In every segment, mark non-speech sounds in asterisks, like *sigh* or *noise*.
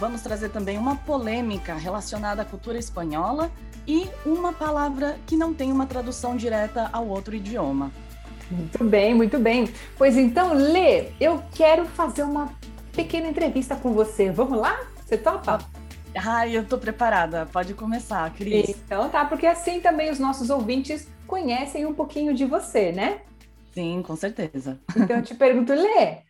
Vamos trazer também uma polêmica relacionada à cultura espanhola e uma palavra que não tem uma tradução direta ao outro idioma. Muito bem, muito bem. Pois então, Lê, eu quero fazer uma pequena entrevista com você. Vamos lá? Você topa? Ai, eu tô preparada. Pode começar, Cris. Então tá, porque assim também os nossos ouvintes conhecem um pouquinho de você, né? Sim, com certeza. Então eu te pergunto, Lê,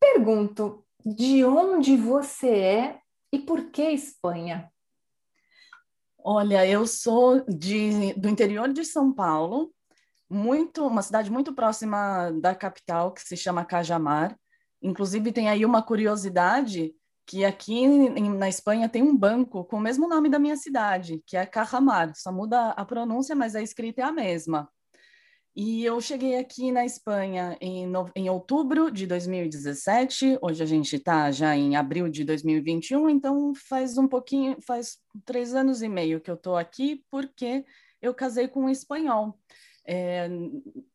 pergunto, de onde você é e por que Espanha? Olha, eu sou de, do interior de São Paulo, muito uma cidade muito próxima da capital, que se chama Cajamar. Inclusive, tem aí uma curiosidade que aqui na Espanha tem um banco com o mesmo nome da minha cidade, que é Cajamar. Só muda a pronúncia, mas a escrita é a mesma. E eu cheguei aqui na Espanha em, no, em outubro de 2017. Hoje a gente está já em abril de 2021, então faz um pouquinho, faz três anos e meio que eu estou aqui, porque eu casei com um espanhol. É,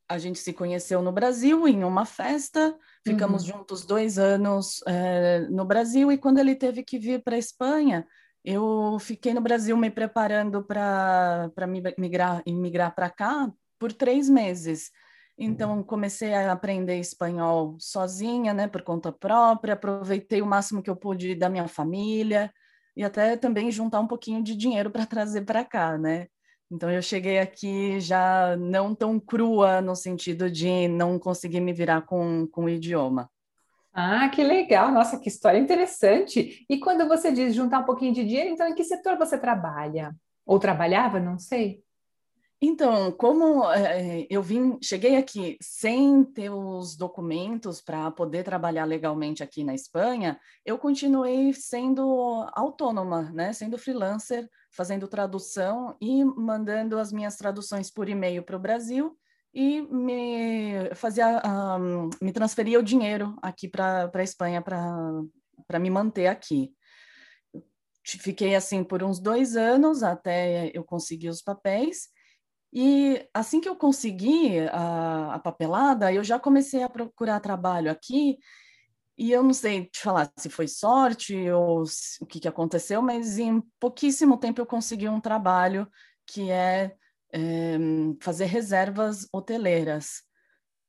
a gente se conheceu no Brasil em uma festa, ficamos uhum. juntos dois anos é, no Brasil, e quando ele teve que vir para a Espanha, eu fiquei no Brasil me preparando para migrar, migrar para cá por três meses. Então, uhum. comecei a aprender espanhol sozinha, né, por conta própria, aproveitei o máximo que eu pude da minha família e até também juntar um pouquinho de dinheiro para trazer para cá, né? Então eu cheguei aqui já não tão crua no sentido de não conseguir me virar com, com o idioma. Ah, que legal! Nossa, que história interessante! E quando você diz juntar um pouquinho de dinheiro, então em que setor você trabalha? Ou trabalhava, não sei? Então, como é, eu vim, cheguei aqui sem ter os documentos para poder trabalhar legalmente aqui na Espanha, eu continuei sendo autônoma, né? Sendo freelancer, fazendo tradução e mandando as minhas traduções por e-mail para o Brasil e me fazia, um, me transferia o dinheiro aqui para a Espanha para me manter aqui. Fiquei assim por uns dois anos até eu conseguir os papéis. E assim que eu consegui a, a, papelada, eu já comecei a procurar trabalho aqui. E eu não sei te falar se foi sorte ou se, o que, que aconteceu, mas em pouquíssimo tempo eu consegui um trabalho que é, é fazer reservas hoteleiras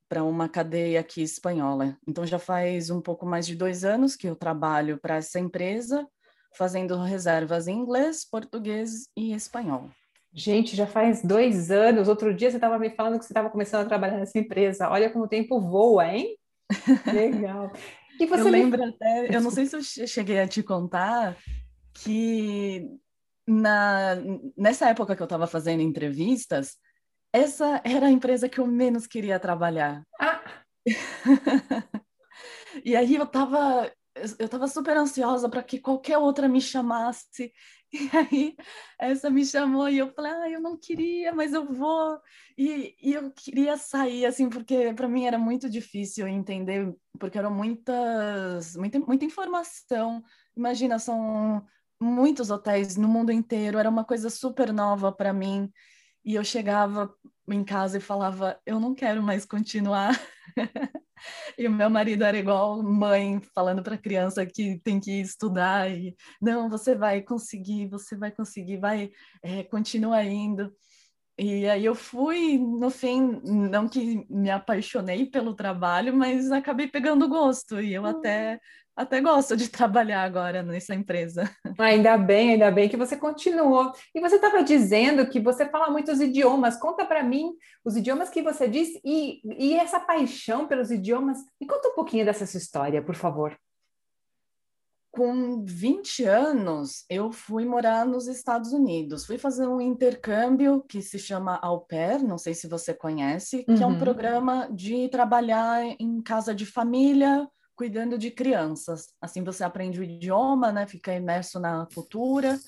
para uma cadeia aqui espanhola. Então já faz um pouco mais de dois anos que eu trabalho para essa empresa, fazendo reservas em inglês, português e espanhol. Gente, já faz dois anos. Outro dia você estava me falando que você estava começando a trabalhar nessa empresa. Olha como o tempo voa, hein? *laughs* Legal. E você eu me... lembro até, eu não sei se eu cheguei a te contar que na, nessa época que eu estava fazendo entrevistas, essa era a empresa que eu menos queria trabalhar. Ah. *laughs* e aí eu estava eu estava super ansiosa para que qualquer outra me chamasse *laughs* e aí essa me chamou e eu falei, ah, eu não queria, mas eu vou. E, e eu queria sair, assim, porque para mim era muito difícil entender, porque eram muitas, muita, muita informação. Imagina, são muitos hotéis no mundo inteiro, era uma coisa super nova para mim. E eu chegava em casa e falava, eu não quero mais continuar. *laughs* *laughs* E o meu marido era igual mãe falando para criança que tem que estudar e não, você vai conseguir, você vai conseguir, vai, é, continua indo. E aí eu fui, no fim, não que me apaixonei pelo trabalho, mas acabei pegando gosto e eu até até gosto de *laughs* trabalhar agora nessa empresa. Ainda bem, ainda bem que você continuou. E você estava dizendo que você fala muitos idiomas. Conta para mim os idiomas que você diz e, e essa paixão pelos idiomas. Me conta um pouquinho dessa sua história, por favor. Com 20 anos, eu fui morar nos Estados Unidos. Fui fazer um intercâmbio que se chama Au Pair, não sei se você conhece, que uhum. é um uhum. programa de trabalhar em casa de família cuidando de crianças. Assim você aprende o idioma, né? Fica imerso na cultura.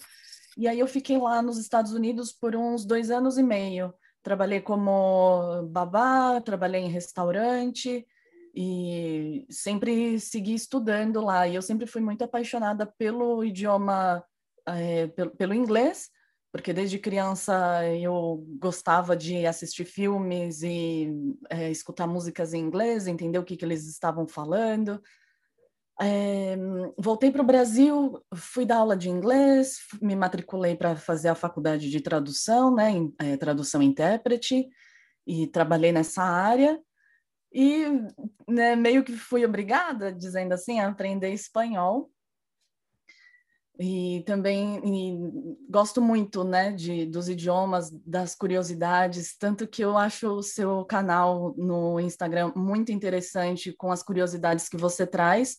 E aí eu fiquei lá nos Estados Unidos por uns dois anos e meio. Trabalhei como babá, trabalhei em restaurante e sempre segui estudando lá. E eu sempre fui muito apaixonada pelo idioma, é, pelo, pelo inglês, porque desde criança eu gostava de assistir filmes e é, escutar músicas em inglês, entender o que, que eles estavam falando. É, voltei para o Brasil, fui dar aula de inglês, me matriculei para fazer a faculdade de tradução, né, em, é, tradução e intérprete, e trabalhei nessa área. E né, meio que fui obrigada, dizendo assim, a aprender espanhol. E também e gosto muito, né, de, dos idiomas, das curiosidades, tanto que eu acho o seu canal no Instagram muito interessante com as curiosidades que você traz,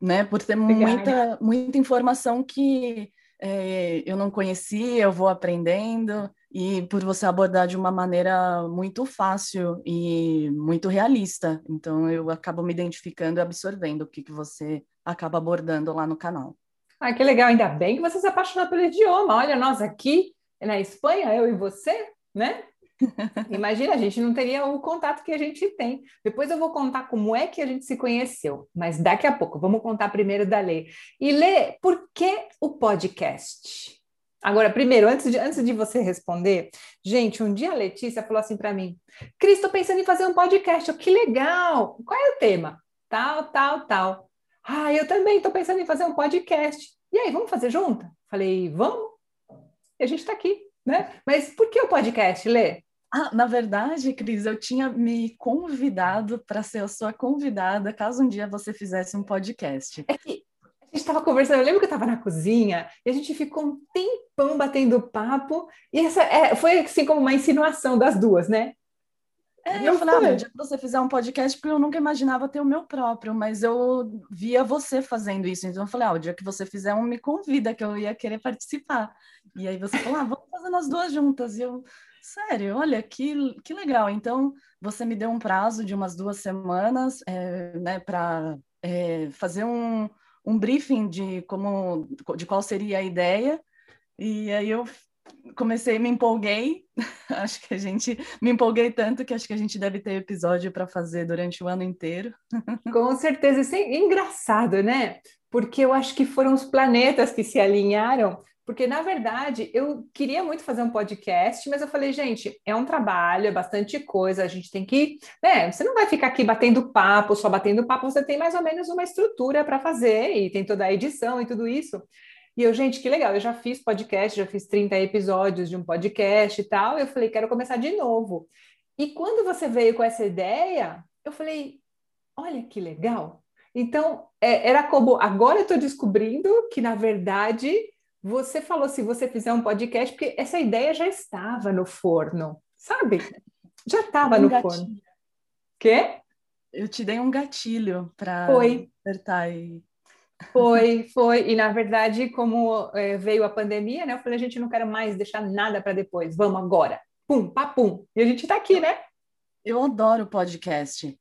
né, por ter muita, muita informação que é, eu não conhecia, eu vou aprendendo, e por você abordar de uma maneira muito fácil e muito realista. Então, eu acabo me identificando e absorvendo o que, que você acaba abordando lá no canal. Ah, que legal, ainda bem que você se apaixonou pelo idioma. Olha, nós aqui na Espanha, eu e você, né? *laughs* Imagina, a gente não teria o contato que a gente tem. Depois eu vou contar como é que a gente se conheceu, mas daqui a pouco, vamos contar primeiro da Lê. E Lê, por que o podcast? Agora, primeiro, antes de, antes de você responder, gente, um dia a Letícia falou assim para mim: Cris, estou pensando em fazer um podcast. Eu, que legal! Qual é o tema? Tal, tal, tal. Ah, eu também estou pensando em fazer um podcast. E aí, vamos fazer junto? Falei, vamos. E a gente está aqui, né? Mas por que o podcast, Lê? Ah, na verdade, Cris, eu tinha me convidado para ser a sua convidada caso um dia você fizesse um podcast. É que a gente estava conversando, eu lembro que eu estava na cozinha e a gente ficou um tempão batendo papo, e essa é, foi assim como uma insinuação das duas, né? É, eu falei, ah, um dia que você fizer um podcast, porque eu nunca imaginava ter o meu próprio, mas eu via você fazendo isso. Então eu falei, ah, o dia que você fizer um, me convida, que eu ia querer participar. E aí você falou, ah, vamos fazer nós duas juntas. E eu, sério, olha, que, que legal. Então você me deu um prazo de umas duas semanas, é, né, para é, fazer um, um briefing de como, de qual seria a ideia. E aí eu comecei, me empolguei. *laughs* acho que a gente me empolguei tanto que acho que a gente deve ter episódio para fazer durante o ano inteiro. *laughs* Com certeza, isso é engraçado, né? Porque eu acho que foram os planetas que se alinharam. Porque, na verdade, eu queria muito fazer um podcast, mas eu falei, gente, é um trabalho, é bastante coisa, a gente tem que. Né, você não vai ficar aqui batendo papo, só batendo papo, você tem mais ou menos uma estrutura para fazer, e tem toda a edição e tudo isso. E eu, gente, que legal, eu já fiz podcast, já fiz 30 episódios de um podcast e tal. Eu falei, quero começar de novo. E quando você veio com essa ideia, eu falei, olha que legal. Então, é, era como, agora eu estou descobrindo que, na verdade, você falou se você fizer um podcast, porque essa ideia já estava no forno, sabe? Já estava um no gatilho. forno. Quê? Eu te dei um gatilho para apertar e foi, foi. E na verdade, como é, veio a pandemia, né? Eu falei, a gente não quer mais deixar nada para depois. Vamos agora. Pum, papum. E a gente está aqui, né? Eu adoro podcast.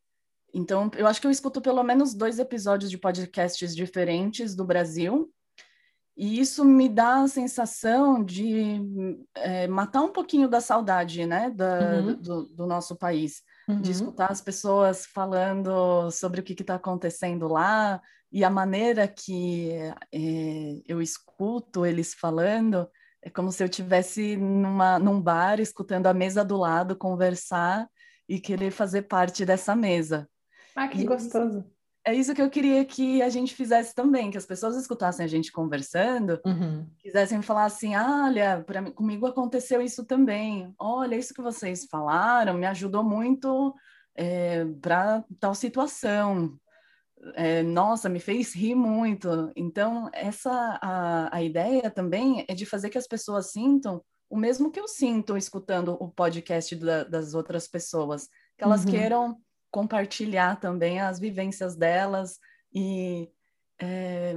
Então, eu acho que eu escuto pelo menos dois episódios de podcasts diferentes do Brasil. E isso me dá a sensação de é, matar um pouquinho da saudade, né, da, uhum. do, do, nosso país. Uhum. De escutar as pessoas falando sobre o que está acontecendo lá, e a maneira que é, eu escuto eles falando é como se eu tivesse numa, num bar escutando a mesa do lado conversar e querer fazer parte dessa mesa. Ah, que e gostoso! É isso que eu queria que a gente fizesse também, que as pessoas escutassem a gente conversando, uhum. quisessem falar assim, ah, olha, mim, comigo aconteceu isso também. Olha, isso que vocês falaram me ajudou muito é, para tal situação é, nossa, me fez rir muito. Então, essa a, a ideia também é de fazer que as pessoas sintam o mesmo que eu sinto escutando o podcast da, das outras pessoas, que elas uhum. queiram compartilhar também as vivências delas e é,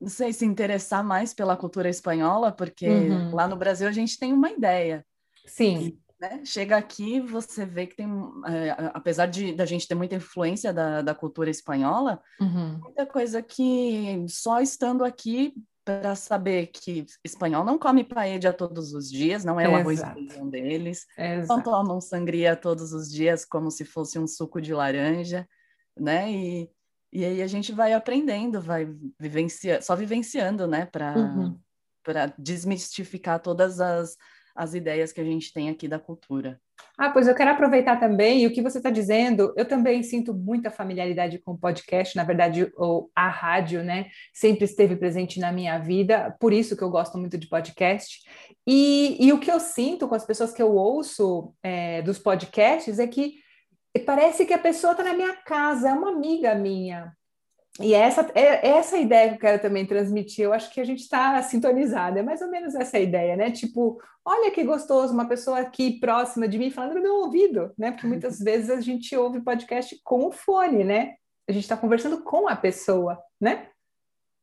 não sei se interessar mais pela cultura espanhola, porque uhum. lá no Brasil a gente tem uma ideia. Sim. Né? Chega aqui, você vê que tem, é, apesar de da gente ter muita influência da, da cultura espanhola, uhum. muita coisa que só estando aqui para saber que espanhol não come paella todos os dias, não é o arroz deles, Exato. não tomam sangria todos os dias como se fosse um suco de laranja, né? E, e aí a gente vai aprendendo, vai vivenciando, só vivenciando, né? Para uhum. desmistificar todas as, as ideias que a gente tem aqui da cultura. Ah, pois eu quero aproveitar também, o que você está dizendo, eu também sinto muita familiaridade com o podcast, na verdade, ou a rádio, né? Sempre esteve presente na minha vida, por isso que eu gosto muito de podcast. E, e o que eu sinto com as pessoas que eu ouço é, dos podcasts é que parece que a pessoa está na minha casa, é uma amiga minha. E essa é essa ideia que eu quero também transmitir. Eu acho que a gente está sintonizado. É mais ou menos essa ideia, né? Tipo, olha que gostoso, uma pessoa aqui próxima de mim falando no meu ouvido, né? Porque muitas *laughs* vezes a gente ouve podcast com o fone, né? A gente está conversando com a pessoa, né?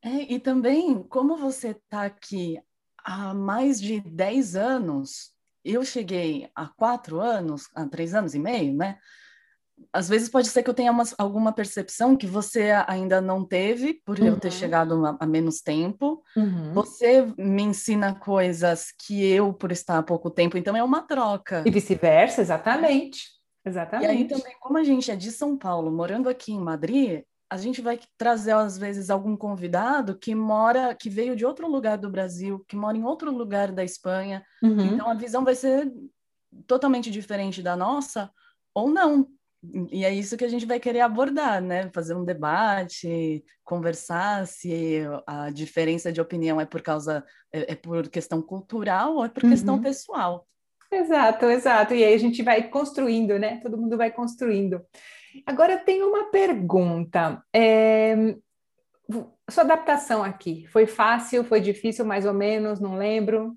É, e também, como você está aqui há mais de 10 anos, eu cheguei há quatro anos, há três anos e meio, né? Às vezes pode ser que eu tenha uma, alguma percepção que você ainda não teve, por uhum. eu ter uhum. chegado a, a menos tempo. Uhum. Você me ensina coisas que eu, por estar há pouco tempo, então é uma troca. E vice-versa, exatamente. Exatamente. E aí também, como a gente é de São Paulo, morando aqui em Madrid, a gente vai trazer às vezes algum convidado que mora, que veio de outro lugar do Brasil, que mora em outro lugar da Espanha. Uhum. Então a visão vai ser totalmente diferente da nossa, ou não, e é isso que a gente vai querer abordar, né? Fazer um debate, conversar se a diferença de opinião é por causa é, é por questão cultural ou é por uhum. questão pessoal. Exato, exato. E aí a gente vai construindo, né? Todo mundo vai construindo. Agora tem uma pergunta. É... Sua adaptação aqui foi fácil, foi difícil, mais ou menos, não lembro.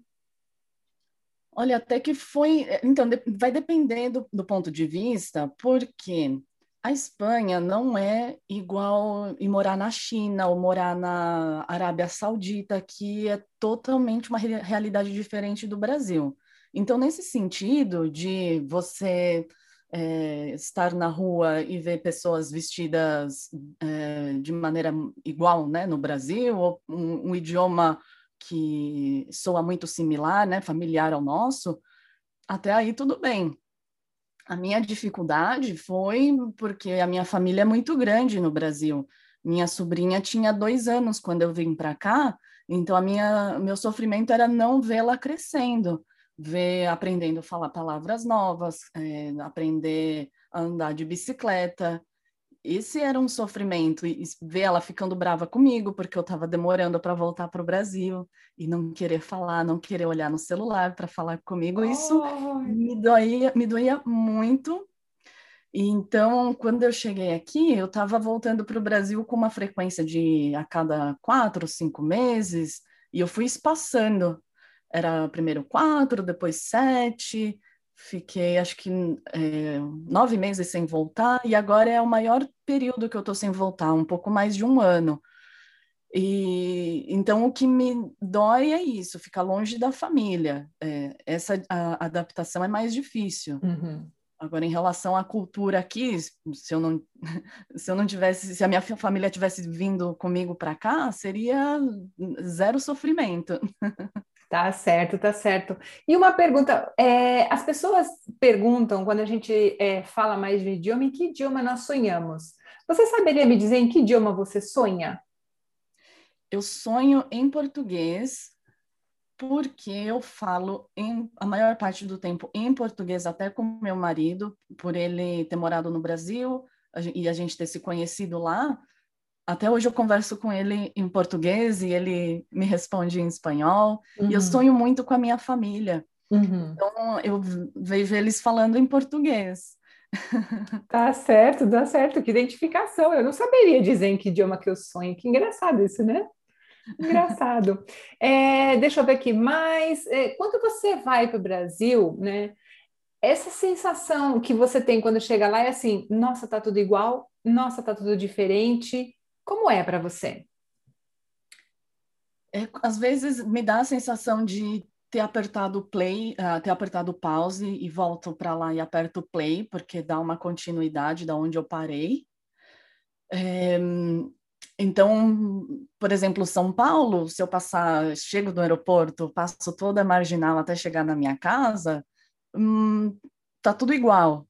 Olha, até que foi. Eh, então, vai depender do, ponto de vista, porque a Espanha não é igual em morar na China ou morar na Arábia Saudita, que é totalmente uma realidade diferente do Brasil. Então, nesse sentido de você é, estar na rua e ver pessoas vestidas é, de maneira igual né, no Brasil, ou um, um idioma que soa muito similar, né, familiar ao nosso, até aí tudo bem. A minha dificuldade foi porque a minha família é muito grande no Brasil. Minha sobrinha tinha dois anos quando eu vim para cá, então a minha meu sofrimento era não vê-la crescendo, ver aprendendo a falar palavras novas, é, aprender a andar de bicicleta, esse era um sofrimento e ver ela ficando brava comigo porque eu estava demorando para voltar para o Brasil e não querer falar, não querer olhar no celular para falar comigo, isso oh. me doía, me doía muito. E então, quando eu cheguei aqui, eu estava voltando para o Brasil com uma frequência de a cada quatro, cinco meses, e eu fui espaçando. Era primeiro quatro, depois sete, Fiquei, acho que, é, nove meses sem voltar, e agora é o maior período que eu estou sem voltar, um pouco mais de um ano. E então o que me dói é isso, ficar longe da família. É, essa a, adaptação é mais difícil. Uhum. Agora, em relação à cultura aqui, se eu não, *laughs* se eu não tivesse, se a minha família tivesse vindo comigo para cá, seria zero sofrimento. *laughs* Tá certo, tá certo. E uma pergunta: é, as pessoas perguntam quando a gente é, fala mais de idioma, em que idioma nós sonhamos? Você saberia me dizer em que idioma você sonha? Eu sonho em português, porque eu falo em, a maior parte do tempo em português, até com meu marido, por ele ter morado no Brasil e a gente ter se conhecido lá. Até hoje eu converso com ele em português e ele me responde em espanhol. Uhum. E eu uhum. sonho muito com a minha família. Uhum. Então eu vejo eles falando em português. *laughs* Tá certo, dá certo. Que identificação. Eu não saberia dizer em que idioma que eu sonho. Que engraçado isso, né? Engraçado. *laughs* É, deixa eu ver aqui mais. É, quando você vai para o Brasil, né? Essa sensação que você tem quando chega lá é assim: nossa, tá tudo igual, nossa, tá tudo diferente. Como é para você? É, às vezes me dá a sensação de ter apertado play, uh, ter apertado pause e volto para lá e aperto play, porque dá uma continuidade da onde eu parei. É, então, por exemplo, São Paulo, se eu passar, chego do aeroporto, passo toda a marginal até chegar na minha casa, hum, tá tudo igual.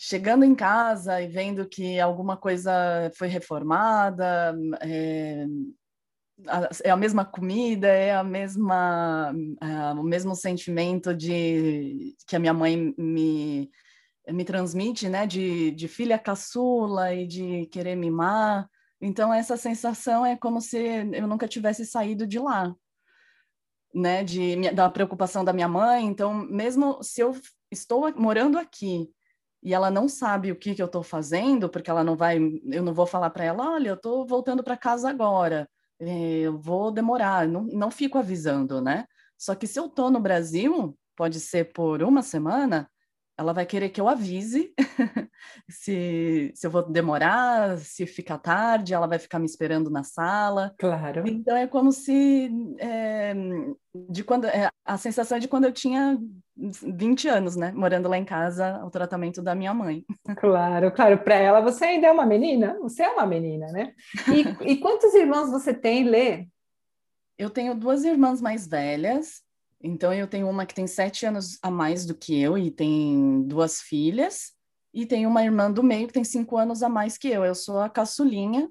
Chegando em casa e vendo que alguma coisa foi reformada, é, é a mesma comida, é a mesma, o mesmo sentimento de que a minha mãe me, me transmite, né, de, de filha caçula e de querer mimar. Então, essa sensação é como se eu nunca tivesse saído de lá, né? De, da preocupação da minha mãe. Então, mesmo se eu estou morando aqui e ela não sabe o que, que eu estou fazendo, porque ela não vai, eu não vou falar para ela, olha, eu estou voltando para casa agora, eh, eu vou demorar, não, não fico avisando, né? Só que se eu estou no Brasil, pode ser por uma semana, ela vai querer que eu avise *laughs* se, se eu vou demorar, se ficar tarde, ela vai ficar me esperando na sala. Claro. Então é como se é, de quando é, a sensação é de quando eu tinha 20 anos, né, morando lá em casa, o tratamento da minha mãe. Claro, claro. Para ela você ainda é uma menina. Você é uma menina, né? E, *laughs* e quantos irmãos você tem, Lê? Eu tenho duas irmãs mais velhas então, eu tenho uma que tem sete anos a mais do que eu e tem duas filhas, e tenho uma irmã do meio que tem cinco anos a mais que eu. Eu sou a caçulinha.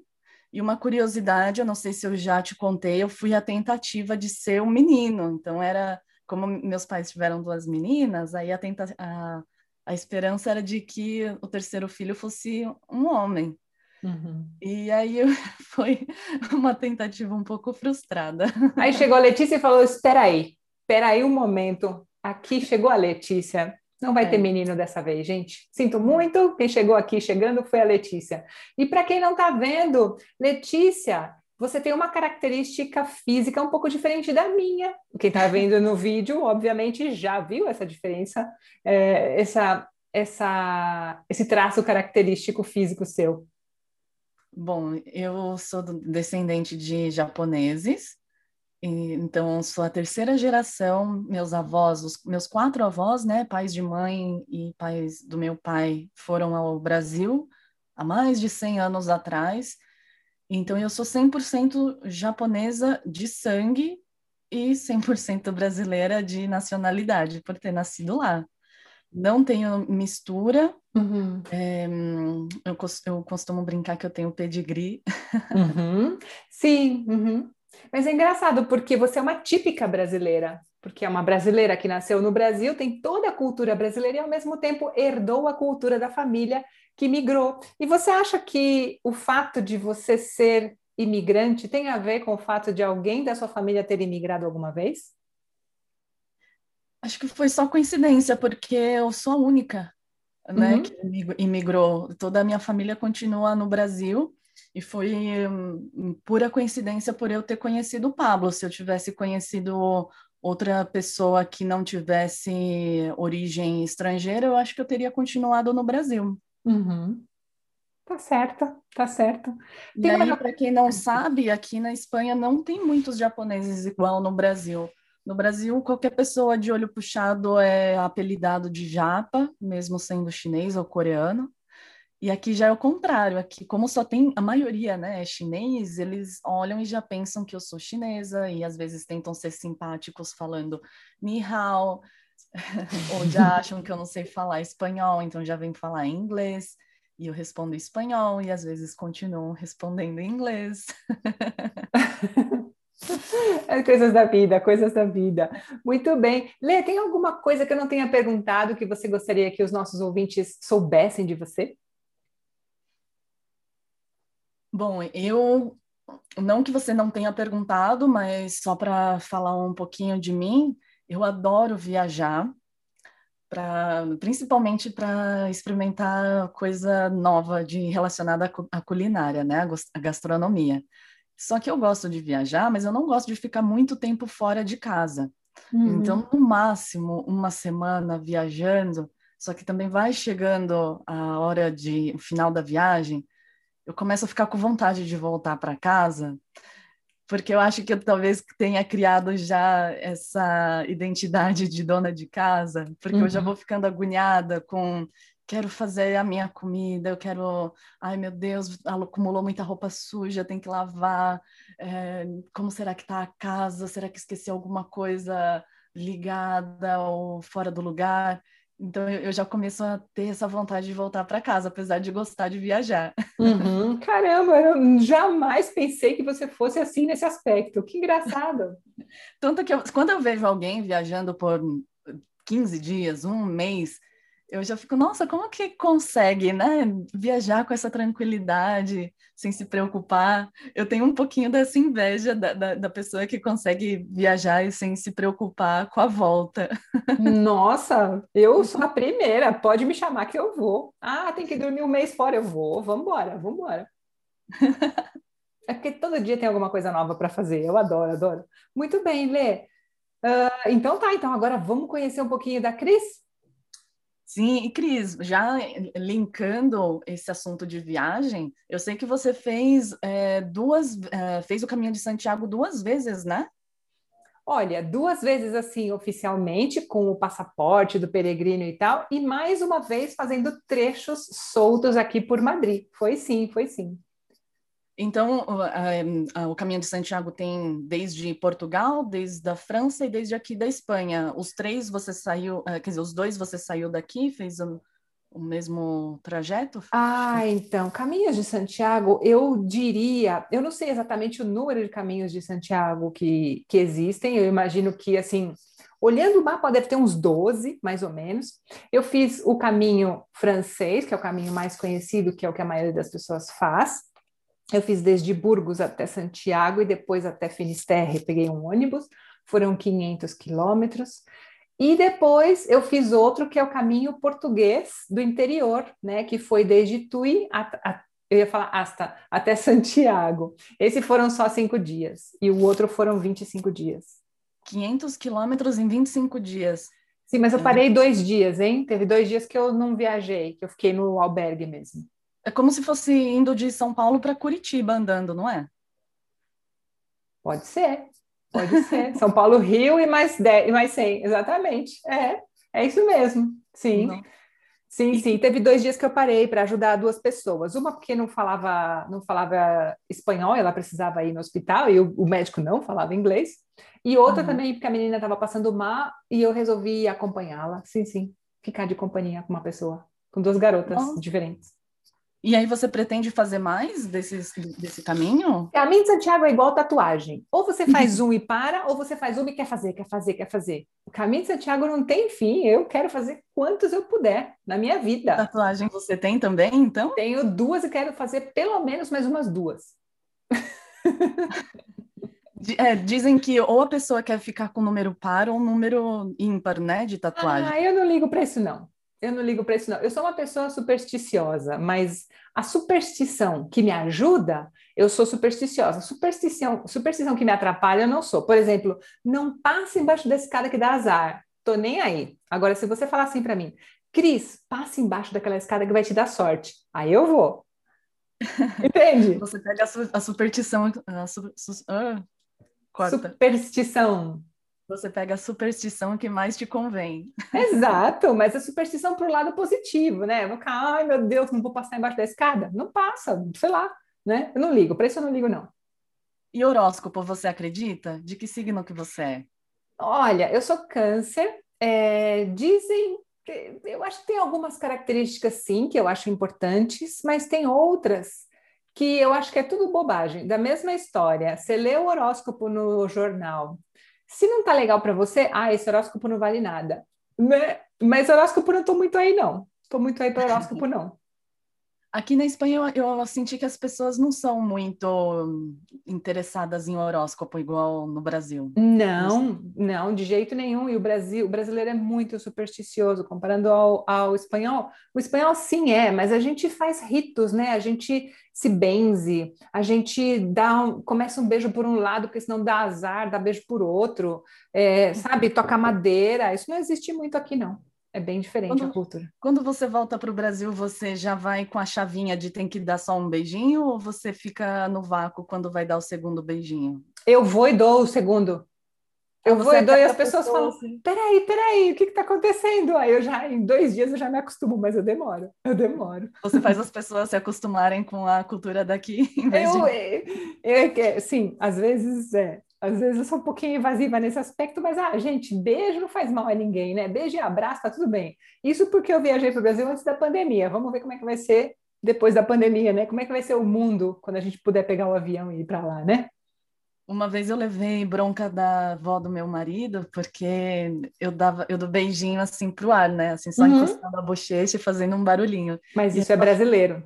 E uma curiosidade, eu não sei se eu já te contei, eu fui a tentativa de ser um menino. Então, era como meus pais tiveram duas meninas, aí a, tenta, a, a esperança era de que o terceiro filho fosse um homem. Uhum. E aí *laughs* foi uma tentativa um pouco frustrada. Aí chegou a Letícia e falou: Espera aí, Espera aí um momento. Aqui chegou a Letícia. Não vai é. ter menino dessa vez, gente. Sinto muito. Quem chegou aqui chegando foi a Letícia. E para quem não está vendo, Letícia, você tem uma característica física um pouco diferente da minha. Quem está vendo no vídeo, obviamente, já viu essa diferença, é, essa, essa, esse traço característico físico seu. Bom, eu sou descendente de japoneses então, sou a terceira geração, meus avós, os, meus quatro avós, né, pais de mãe e pais do meu pai, foram ao Brasil há mais de 100 anos atrás. Então, eu sou 100% japonesa de sangue e 100% brasileira de nacionalidade, por ter nascido lá. Não tenho mistura. Uhum. É, eu, eu, costumo brincar que eu tenho pedigree. Uhum. Sim. Uhum. Mas é engraçado porque você é uma típica brasileira, porque é uma brasileira que nasceu no Brasil, tem toda a cultura brasileira e ao mesmo tempo herdou a cultura da família que migrou. E você acha que o fato de você ser imigrante tem a ver com o fato de alguém da sua família ter imigrado alguma vez? Acho que foi só coincidência, porque eu sou a única né, uhum. que imigrou. Toda a minha família continua no Brasil e foi um, pura coincidência por eu ter conhecido o Pablo. Se eu tivesse conhecido outra pessoa que não tivesse origem estrangeira, eu acho que eu teria continuado no Brasil. Uhum. Tá certo, tá certo. Tem e uma... para quem não sabe, aqui na Espanha não tem muitos japoneses igual no Brasil. No Brasil, qualquer pessoa de olho puxado é apelidado de japa, mesmo sendo chinês ou coreano. E aqui já é o contrário, aqui como só tem a maioria, né, é chinês, eles olham e já pensam que eu sou chinesa e às vezes tentam ser simpáticos falando ni hao, *laughs* ou já *laughs* acham que eu não sei falar espanhol, então já vem falar inglês, e eu respondo espanhol e às vezes continuam respondendo em inglês. *laughs* É coisas da vida, coisas da vida. Muito bem. Lê, tem alguma coisa que eu não tenha perguntado que você gostaria que os nossos ouvintes soubessem de você? Bom, eu não que você não tenha perguntado, mas só para falar um pouquinho de mim, eu adoro viajar, pra, principalmente para experimentar coisa nova de relacionada à culinária, né, a gastronomia. Só que eu gosto de viajar, mas eu não gosto de ficar muito tempo fora de casa. Uhum. Então, no máximo, uma semana viajando, só que também vai chegando a hora de o final da viagem, eu começo a ficar com vontade de voltar para casa. porque eu acho que eu talvez tenha criado já essa identidade de dona de casa, porque uhum. eu já uhum. vou ficando agoniada com quero fazer a minha comida, eu quero, ai meu Deus, acumulou muita roupa suja, tem que lavar, é, como será que está a casa? Será que esqueci alguma coisa ligada ou fora do lugar? Então eu já começo a ter essa vontade de voltar para casa, apesar de gostar de viajar. Uhum. *laughs* Caramba, eu jamais pensei que você fosse assim nesse aspecto. Que engraçado. Tanto que eu, quando eu vejo alguém viajando por 15 dias, um mês, eu já fico, nossa, como que consegue, né? Viajar com essa tranquilidade, sem se preocupar. Eu tenho um pouquinho dessa inveja da, da, da, pessoa que consegue viajar e sem se preocupar com a volta. Nossa, eu *laughs* sou a primeira, pode me chamar que eu vou. Ah, tem que dormir um mês fora, eu vou, vamos embora. É porque todo dia tem alguma coisa nova para fazer, eu adoro, adoro. Muito bem, Lê. Uh, então tá, então agora vamos conhecer um pouquinho da Cris? Sim, e Cris, já linkando esse assunto de viagem, eu sei que você fez é, duas, é, fez o caminho de Santiago duas vezes, né? Olha, duas vezes assim, oficialmente, com o passaporte do peregrino e tal, e mais uma vez fazendo trechos soltos aqui por Madrid. Foi sim, foi sim. Então, o, Caminho de Santiago tem desde Portugal, desde a França e desde aqui da Espanha. Os três você saiu, eh, quer dizer, os dois você saiu daqui, fez o, o mesmo trajeto? Ah, então, Caminhos de Santiago, eu diria, eu não sei exatamente o número de caminhos de Santiago que, que existem, eu imagino que, assim, Olhando o mapa, deve ter uns 12, mais ou menos. Eu fiz o caminho francês, que é o caminho mais conhecido, que é o que a maioria das pessoas faz. Eu fiz desde Burgos até Santiago e depois até Finisterre, peguei um ônibus, foram 500 quilômetros. E depois eu fiz outro que é o caminho português do interior, né, que foi desde Tui a, eu ia falar hasta, até Santiago. Esse foram só cinco dias e o outro foram 25 dias. 500 quilômetros em 25 dias. Sim, mas eu parei dois dias, hein? Teve dois dias que eu não viajei, que eu fiquei no albergue mesmo. É como se fosse indo de São Paulo para Curitiba andando, não é? Pode ser, pode *laughs* ser. São Paulo, Rio e mais 10, e mais 100, exatamente. É, é isso mesmo. Sim. Não. Sim, sim. Teve dois dias que eu parei para ajudar duas pessoas. Uma porque não falava, não falava espanhol, ela precisava ir no hospital e o, o médico não falava inglês. E outra uhum. também porque a menina estava passando mal e eu resolvi acompanhá-la. Sim, sim. Ficar de companhia com uma pessoa, com duas garotas diferentes. E aí você pretende fazer mais desses, desse caminho? Caminho de Santiago é igual tatuagem. Ou você faz um e para, ou você faz um e quer fazer, quer fazer, quer fazer. O caminho de Santiago não tem fim. Eu quero fazer quantos eu puder na minha vida. Tatuagem você tem também, então? Tenho duas e quero fazer pelo menos mais umas duas. *laughs* É, dizem que ou a pessoa quer ficar com número par ou número ímpar, né, de tatuagem. Ah, eu não ligo para isso, não. Eu não ligo para isso, não. Eu sou uma pessoa supersticiosa, mas a superstição que me ajuda, eu sou supersticiosa. Superstição, superstição que me atrapalha, eu não sou. Por exemplo, não passe embaixo da escada que dá azar. Tô nem aí. Agora, se você falar assim para mim, Cris, passe embaixo daquela escada que vai te dar sorte. Aí eu vou. *laughs* Entende? Você pega a, su a superstição. A su su ah, superstição. Você pega a superstição que mais te convém. Exato, mas a superstição para o lado positivo, né? Vou ficar, ai meu Deus, não vou passar embaixo da escada. Não passa, sei lá, né? Eu não ligo, para isso eu não ligo, não. E horóscopo, você acredita? De que signo que você é? Olha, eu sou câncer. É, dizem, eu acho que tem algumas características sim que eu acho importantes, mas tem outras que eu acho que é tudo bobagem. Da mesma história, você lê o horóscopo no jornal, se não tá legal para você, ah, esse horóscopo não vale nada. Né? Mas horóscopo não tô muito aí, não. Tô muito aí para horóscopo, não. Aqui na Espanha eu, eu, senti que as pessoas não são muito interessadas em horóscopo igual no Brasil. Não, não, de jeito nenhum. E o Brasil, o brasileiro é muito supersticioso comparando ao, ao espanhol. O espanhol sim é, mas a gente faz ritos, né? A gente se benze, a gente dá um, começa um beijo por um lado, porque senão dá azar, dá beijo por outro, é, sabe? Toca madeira. Isso não existe muito aqui, não. É bem diferente quando, a cultura. Quando você volta para o Brasil, você já vai com a chavinha de tem que dar só um beijinho ou você fica no vácuo quando vai dar o segundo beijinho? Eu vou e dou o segundo. Eu vou e dou e as pessoas pessoa, falam: assim. peraí, peraí, o que está acontecendo? Aí eu já, em dois dias, eu já me acostumo, mas eu demoro, eu demoro. Você faz as pessoas se acostumarem com a cultura daqui, em vez eu, de... eu, eu, sim, às vezes é. Às vezes eu sou um pouquinho invasiva nesse aspecto, mas, ah, gente, beijo não faz mal a ninguém, né? Beijo e abraço, tá tudo bem. Isso porque eu viajei para o Brasil antes da pandemia. Vamos ver como é que vai ser depois da pandemia, né? Como é que vai ser o mundo quando a gente puder pegar o avião e ir para lá, né? Uma vez eu levei bronca da avó do meu marido, porque eu dava, eu dou beijinho assim pro ar, né? Assim, só uhum. encostando a bochecha e fazendo um barulhinho. Mas e isso é brasileiro.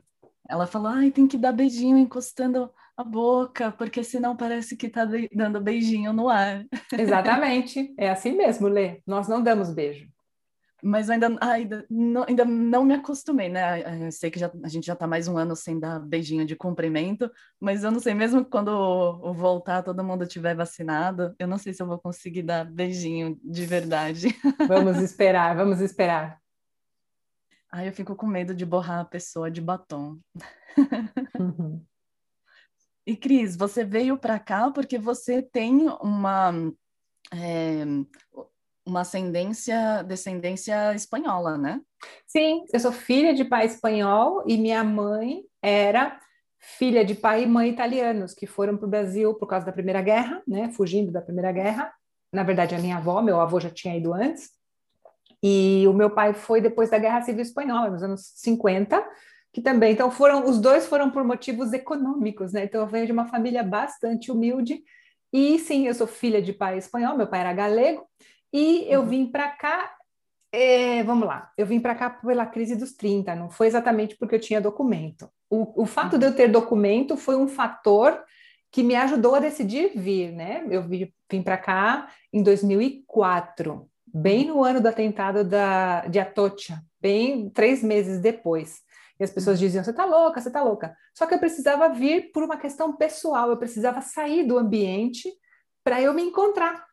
Ela falou, ai, tem que dar beijinho encostando a boca, porque senão parece que está dando beijinho no ar. Exatamente, é assim mesmo, Lê. Nós não damos beijo. Mas ainda, ainda, não, ainda não me acostumei, né? Eu sei que já, a gente já está mais um ano sem dar beijinho de cumprimento, mas eu não sei, mesmo quando voltar, todo mundo tiver vacinado, eu não sei se eu vou conseguir dar beijinho de verdade. *laughs* Vamos esperar, vamos esperar. Ai, eu fico com medo de borrar a pessoa de batom. Uhum. E Cris, você veio para cá porque você tem uma é, uma ascendência, descendência espanhola, né? Sim, eu sou filha de pai espanhol e minha mãe era filha de pai e mãe italianos que foram para o Brasil por causa da Primeira Guerra, né? Fugindo da Primeira Guerra. Na verdade, a minha avó, meu avô já tinha ido antes. E o meu pai foi depois da Guerra Civil Espanhola, nos anos 50 que também, então foram, os dois foram por motivos econômicos, né? Então eu venho de uma família bastante humilde e sim, eu sou filha de pai espanhol, meu pai era galego e eu uhum. vim para cá, é, vamos lá, eu vim para cá pela crise dos 30, não foi exatamente porque eu tinha documento. O, o fato uhum. de eu ter documento foi um fator que me ajudou a decidir vir, né? Eu vim, vim para cá em 2004, bem no ano do atentado da, de Atocha, bem três meses depois. E as pessoas diziam: você está louca, você está louca. Só que eu precisava vir por uma questão pessoal, eu precisava sair do ambiente para eu me encontrar.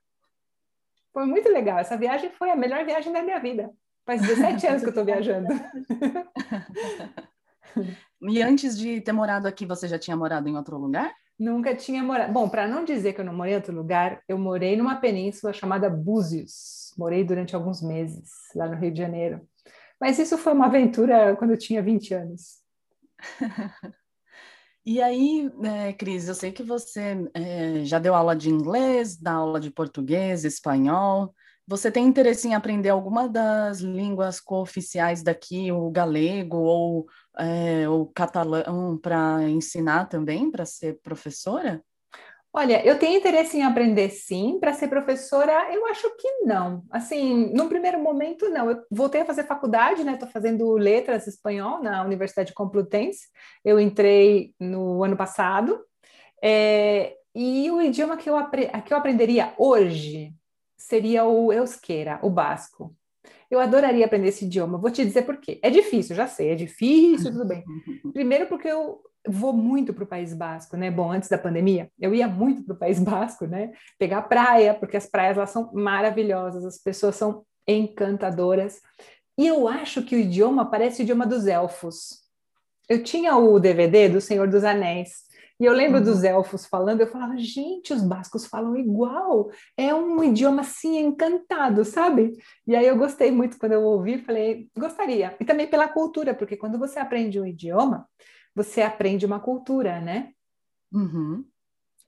Foi muito legal. Essa viagem foi a melhor viagem da minha vida. Faz 17 anos que eu estou viajando. *laughs* e antes de ter morado aqui, você já tinha morado em outro lugar? Nunca tinha morado. Bom, para não dizer que eu não morei em outro lugar, eu morei numa península chamada Búzios. Morei durante alguns meses lá no Rio de Janeiro. Mas isso foi uma aventura quando eu tinha 20 anos. *laughs* E aí, é, Cris, eu sei que você é, já deu aula de inglês, dá aula de português, espanhol. Você tem interesse em aprender alguma das línguas cooficiais daqui, o galego ou é, o catalão, para ensinar também, para ser professora? Olha, eu tenho interesse em aprender sim, para ser professora, eu acho que não. Assim, num primeiro momento, não. Eu voltei a fazer faculdade, né? Estou fazendo letras espanhol na Universidade Complutense. Eu entrei no ano passado. É, e o idioma que eu, que eu aprenderia hoje seria o euskera, o basco. Eu adoraria aprender esse idioma. Vou te dizer por quê. É difícil, já sei, é difícil, tudo bem. *laughs* Primeiro porque eu vou muito para o País Basco, né? Bom, antes da pandemia, eu ia muito para o País Basco, né? Pegar praia, porque as praias lá são maravilhosas, as pessoas são encantadoras. E eu acho que o idioma parece o idioma dos elfos. Eu tinha o DVD do Senhor dos Anéis, e eu lembro uhum. dos elfos falando, eu falava, gente, os bascos falam igual, é um idioma assim encantado, sabe? E aí eu gostei muito quando eu ouvi, falei, gostaria. E também pela cultura, porque quando você aprende um idioma, você aprende uma cultura, né? Uhum.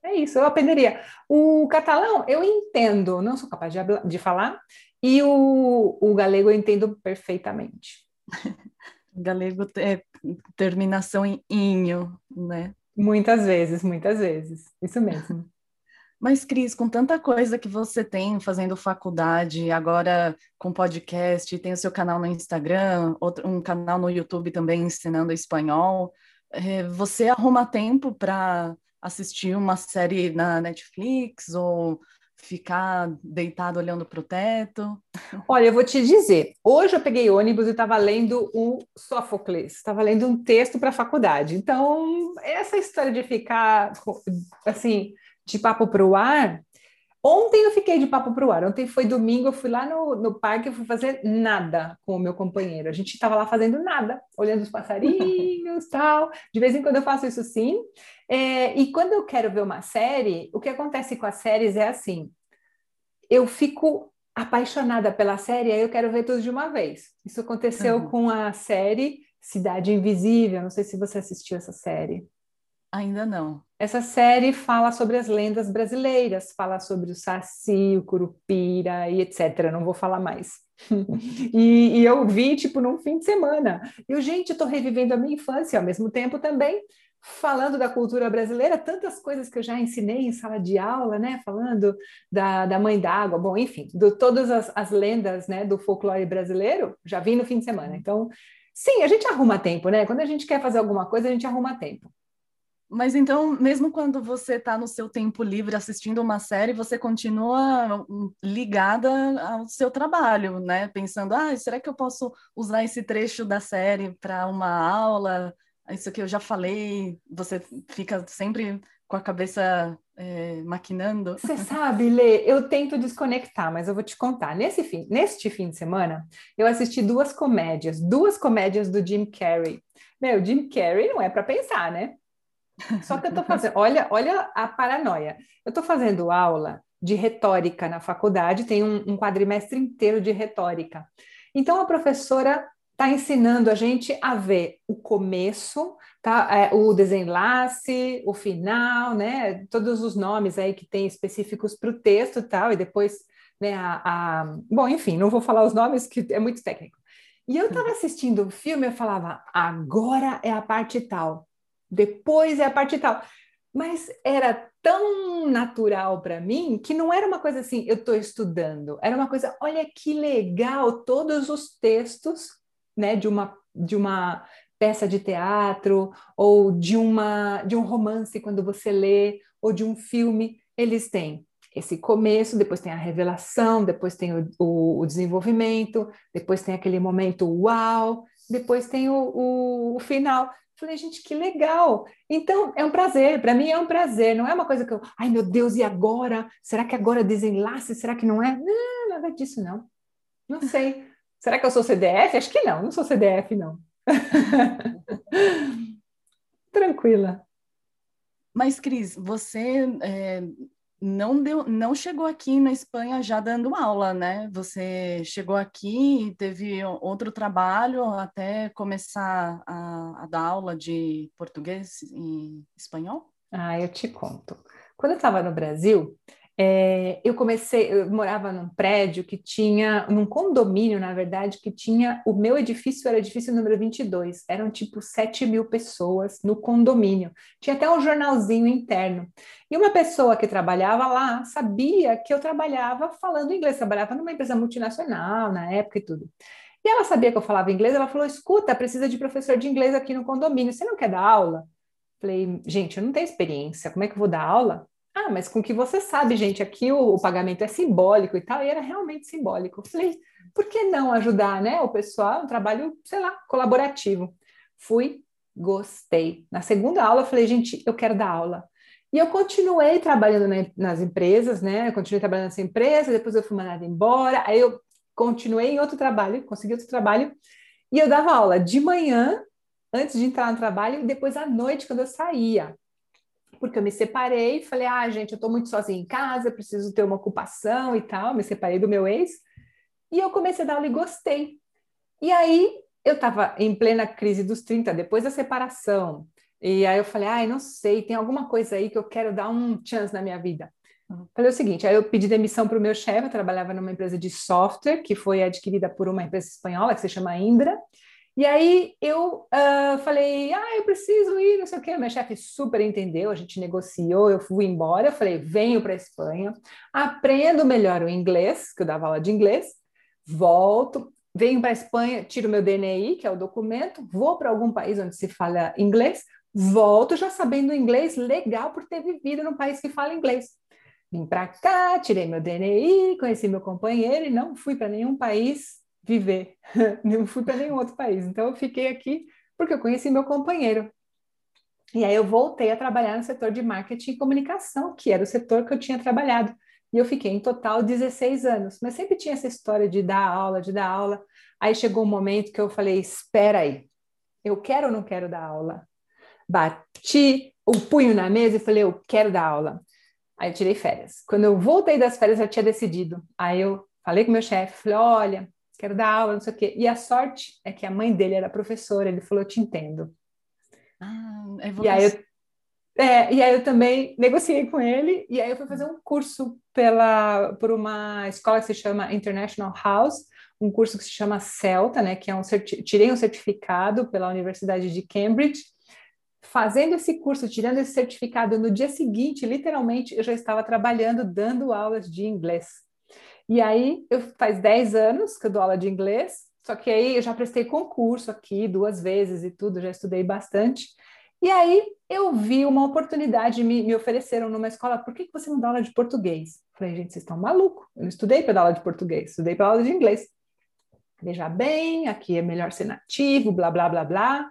É isso, eu aprenderia. O catalão eu entendo, não sou capaz de, de falar, e o, o galego eu entendo perfeitamente. *laughs* galego é terminação em inho, né? Muitas vezes, muitas vezes, isso mesmo. *laughs* Mas, Cris, com tanta coisa que você tem fazendo faculdade, agora com podcast, tem o seu canal no Instagram, outro, um canal no YouTube também ensinando espanhol, é, você arruma tempo para assistir uma série na Netflix ou ficar deitado olhando para o teto? Olha, eu vou te dizer, hoje eu peguei ônibus e estava lendo o Sófocles, estava lendo um texto para a faculdade. Então, essa história de ficar assim, de papo para o ar, Ontem eu fiquei de papo para o ar. Ontem foi domingo, eu fui lá no, no parque, eu fui fazer nada com o meu companheiro. A gente estava lá fazendo nada, olhando os passarinhos, *laughs* tal. De vez em quando eu faço isso sim. É, e quando eu quero ver uma série, o que acontece com as séries é assim: eu fico apaixonada pela série, aí eu quero ver tudo de uma vez. Isso aconteceu uhum. com a série Cidade Invisível. Não sei se você assistiu essa série. Ainda não. Essa série fala sobre as lendas brasileiras, fala sobre o Saci, o Curupira e etc. Não vou falar mais. *laughs* e, e, eu vi, tipo, num fim de semana. E eu, gente, eu tô revivendo a minha infância, ao mesmo tempo também falando da cultura brasileira, tantas coisas que eu já ensinei em sala de aula, né? Falando da, da mãe d'água, bom, enfim, de todas as, as lendas, né, do folclore brasileiro, já vi no fim de semana. Então, sim, a gente arruma tempo, né? Quando a gente quer fazer alguma coisa, a gente arruma tempo. Mas então, mesmo quando você está no seu tempo livre assistindo uma série, você continua hum, ligada ao seu trabalho, né? Pensando, ah, será que eu posso usar esse trecho da série para uma aula? Isso que eu já falei, você fica sempre com a cabeça é, maquinando. Você sabe, Lê, eu tento desconectar, mas eu vou te contar. Nesse fim, neste fim de semana, eu assisti duas comédias, duas comédias do Jim Carrey. Meu, Jim Carrey não é para pensar, né? Só que eu estou fazendo, olha, olha a paranoia. Eu estou fazendo aula de retórica na faculdade, tem um, um quadrimestre inteiro de retórica. Então a professora está ensinando a gente a ver o começo, tá? É, o desenlace, o final, né? Todos os nomes aí que tem específicos para o texto e tal, e depois, né, a, a, Bom, enfim, não vou falar os nomes, que é muito técnico. E eu estava assistindo o filme, eu falava, agora é a parte tal depois é a parte tal. Mas era tão natural para mim que não era uma coisa assim, eu estou estudando, era uma coisa, olha que legal, todos os textos né, de, uma, de uma peça de teatro ou de, uma, de um romance quando você lê, ou de um filme, eles têm esse começo, depois tem a revelação, depois tem o, o, o desenvolvimento, depois tem aquele momento uau, depois tem o, o, o final. Falei, gente, que legal. Então, é um prazer, para mim é um prazer, não é uma coisa que eu, ai meu Deus, e agora? Será que agora desenlace? Será que não é? Não, nada disso, não. Não sei. Será que eu sou CDF? Acho que não, não sou CDF, não. *laughs* Tranquila. Mas, Cris, você é, não deu, não chegou aqui na Espanha já dando aula, né? Você chegou aqui teve outro trabalho até começar a, a dar aula de português e espanhol? Ah, eu te conto. Quando eu estava no Brasil, é, eu comecei, eu morava num prédio que tinha, num condomínio, na verdade, que tinha, o meu edifício era o edifício número 22, eram tipo 7 mil pessoas no condomínio, tinha até um jornalzinho interno. E uma pessoa que trabalhava lá sabia que eu trabalhava falando inglês, trabalhava numa empresa multinacional na época e tudo. E ela sabia que eu falava inglês, ela falou: escuta, precisa de professor de inglês aqui no condomínio, você não quer dar aula? Falei, gente, eu não tenho experiência, como é que eu vou dar aula? Ah, mas com que você sabe, gente, aqui o, o, pagamento é simbólico e tal, e era realmente simbólico. Falei, por que não ajudar, né? O pessoal, um trabalho, sei lá, colaborativo. Fui, gostei. Na segunda aula, eu falei, gente, eu quero dar aula. E eu continuei trabalhando na, nas empresas, né? Eu continuei trabalhando nessa empresa, depois eu fui mandada embora, aí eu continuei em outro trabalho, consegui outro trabalho, e eu dava aula de manhã, antes de entrar no trabalho, e depois à noite, quando eu saía porque eu me separei falei, ah, gente, eu estou muito sozinha em casa, preciso ter uma ocupação e tal, me separei do meu ex. E eu comecei a dar aula e gostei. E aí eu estava em plena crise dos 30, depois da separação. E aí eu falei, ai, não sei, tem alguma coisa aí que eu quero dar um chance na minha vida. Falei o seguinte, aí eu pedi demissão para o meu chefe, eu trabalhava numa empresa de software que foi adquirida por uma empresa espanhola que se chama Indra, e aí eu uh, falei, ah, eu preciso ir, não sei o quê. Meu chefe super entendeu, a gente negociou, eu fui embora, eu falei, venho para a Espanha, aprendo melhor o inglês, que eu dava aula de inglês, volto, venho para a Espanha, tiro meu DNI, que é o documento, vou para algum país onde se fala inglês, volto já sabendo inglês, legal por ter vivido num país que fala inglês. Vim para cá, tirei meu DNI, conheci meu companheiro e não fui para nenhum país viver. *laughs* Não fui para nenhum outro país. Então eu fiquei aqui porque eu conheci meu companheiro. E aí eu voltei a trabalhar no setor de marketing e comunicação, que era o setor que eu tinha trabalhado. E eu fiquei em total 16 anos, mas sempre tinha essa história de dar aula, de dar aula. Aí chegou um momento que eu falei: espera aí, eu quero ou não quero dar aula? Bati o punho na mesa e falei: eu quero dar aula. Aí eu tirei férias. Quando eu voltei das férias, eu tinha decidido. Aí eu falei com meu chefe, falei: olha, quero dar aula, não sei o quê. E a sorte é que a mãe dele era professora, ele falou: eu te entendo. Ah, e aí eu é, e aí eu também negociei com ele, e aí eu fui fazer um curso pela, por uma escola que se chama International House, um curso que se chama CELTA, né, que é um tirei um certificado pela Universidade de Cambridge. Fazendo esse curso, tirando esse certificado, no dia seguinte, literalmente, eu já estava trabalhando, dando aulas de inglês. E aí, eu, faz 10 anos que eu dou aula de inglês, só que aí eu já prestei concurso aqui duas vezes e tudo, já estudei bastante. E aí eu vi uma oportunidade, me, me ofereceram numa escola, por que, que você não dá aula de português? Falei, gente, vocês estão malucos. Eu estudei para dar aula de português, estudei para aula de inglês. Veja bem, aqui é melhor ser nativo, blá, blá, blá, blá.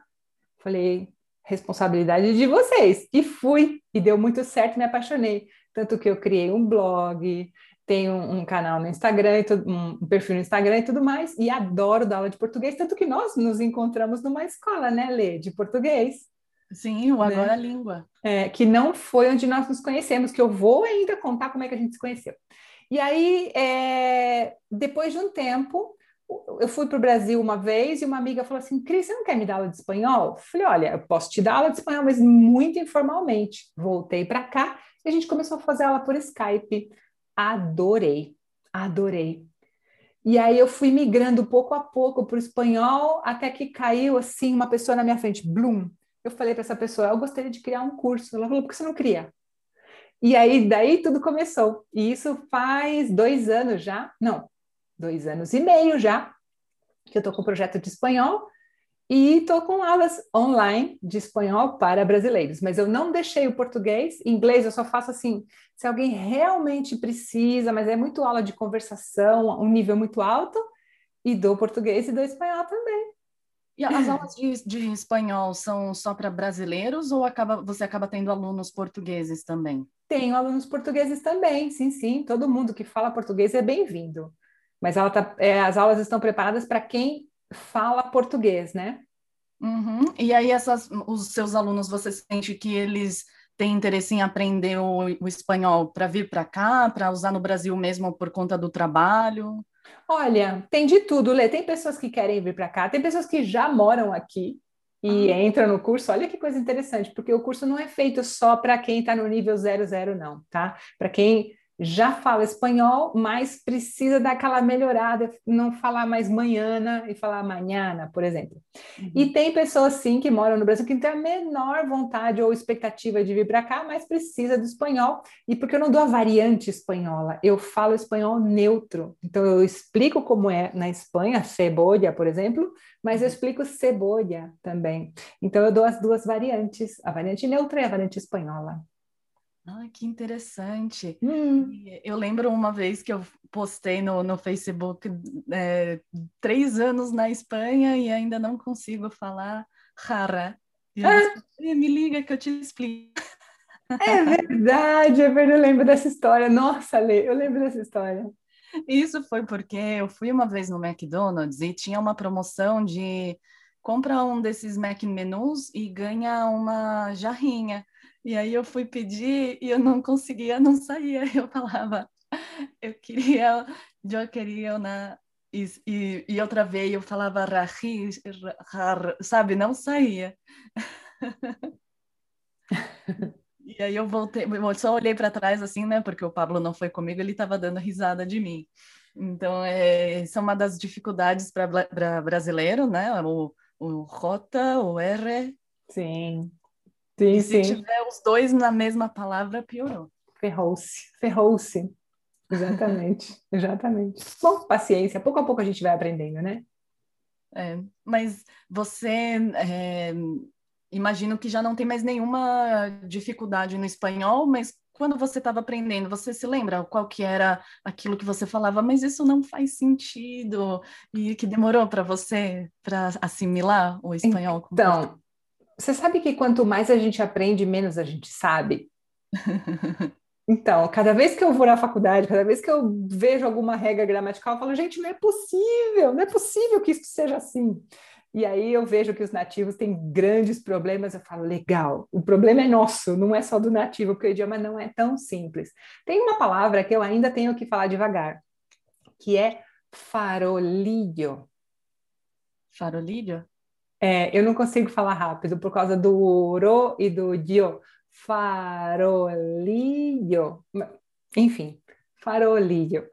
Falei, responsabilidade de vocês. E fui, e deu muito certo, me apaixonei. Tanto que eu criei um blog, tenho um, canal no Instagram, um perfil no Instagram e tudo mais, e adoro dar aula de português, tanto que nós nos encontramos numa escola, né, Lê, de português. Sim, o? Agora né? Língua. É, que não foi onde nós nos conhecemos, que eu vou ainda contar como é que a gente se conheceu. E aí, é, depois de um tempo, eu fui para o Brasil uma vez e uma amiga falou assim: Cris, você não quer me dar aula de espanhol? Eu falei: olha, eu posso te dar aula de espanhol, mas muito informalmente. Voltei para cá e a gente começou a fazer aula por Skype. Adorei, adorei. E aí eu fui migrando pouco a pouco para o espanhol, até que caiu assim uma pessoa na minha frente, Bloom, eu falei para essa pessoa, eu gostaria de criar um curso. Ela falou, por que você não cria? E aí, daí tudo começou. E isso faz dois anos já, não, dois anos e meio já, que eu estou com o projeto de espanhol e estou com aulas online de espanhol para brasileiros. Mas eu não deixei o português, inglês eu só faço assim, se alguém realmente precisa, mas é muito aula de conversação, um nível muito alto, e dou português e dou espanhol também. E as aulas de, de espanhol são só para brasileiros ou acaba, você acaba tendo alunos portugueses também? Tenho alunos portugueses também, sim, sim. Todo mundo que fala português é bem-vindo. Mas tá, é, as aulas estão preparadas para quem fala português, né? Uhum. E aí, essas, os seus alunos, você sente que eles têm interesse em aprender o, o espanhol para vir para cá, para usar no Brasil mesmo por conta do trabalho? Olha, tem de tudo, Lê. Tem pessoas que querem vir para cá, tem pessoas que já moram aqui e ah. entram no curso. Olha que coisa interessante, porque o curso não é feito só para quem está no nível 00, não, tá? Para quem já fala espanhol, mas precisa daquela melhorada, não falar mais manhã e falar manhã, por exemplo. Uhum. E tem pessoas, sim, que moram no Brasil que não tem a menor vontade ou expectativa de vir para cá, mas precisa do espanhol. E porque eu não dou a variante espanhola, eu falo espanhol neutro. Então, eu explico como é na Espanha, cebolla, por exemplo, mas eu uhum. explico cebolla também. Então, eu dou as duas variantes, a variante neutra e a variante espanhola. Ah, que interessante. Hum. Eu lembro uma vez que eu postei no, no Facebook é, três anos na Espanha e ainda não consigo falar rara. Ah. me liga que eu te explico. É verdade, é verdade, eu lembro dessa história. Nossa, Lê, eu lembro dessa história. Isso foi porque eu fui uma vez no McDonald's e tinha uma promoção de compra um desses Mac menus e ganha uma jarrinha. E aí eu fui pedir e eu não conseguia, não saía. *laughs* Eu falava, eu queria, eu queria na e, e, e outra vez eu falava rahi, sabe, não saía. e aí eu voltei, eu só olhei para trás assim, né, porque o Pablo não foi comigo, ele estava dando risada de mim. Então, é, isso é uma das dificuldades para brasileiro, né? O, o J, o R. Sim. Sim, se sim. tiver os dois na mesma palavra, piorou. Ferrou-se, ferrou-se. Exatamente, *laughs* exatamente. Bom, paciência, pouco a pouco a gente vai aprendendo, né? É, mas você, é, imagino que já não tem mais nenhuma dificuldade no espanhol, mas quando você estava aprendendo, você se lembra qual que era aquilo que você falava, mas isso não faz sentido e que demorou para você para assimilar o espanhol? Então, você sabe que quanto mais a gente aprende, menos a gente sabe? *laughs* Então, cada vez que eu vou na faculdade, cada vez que eu vejo alguma regra gramatical, eu falo, gente, não é possível, não é possível que isso seja assim. E aí eu vejo que os nativos têm grandes problemas, eu falo, legal, o problema é nosso, não é só do nativo, porque o idioma não é tão simples. Tem uma palavra que eu ainda tenho que falar devagar, que é farolillo. Farolillo? É, eu não consigo falar rápido por causa do ro e do dio. Farolillo. Enfim, farolillo.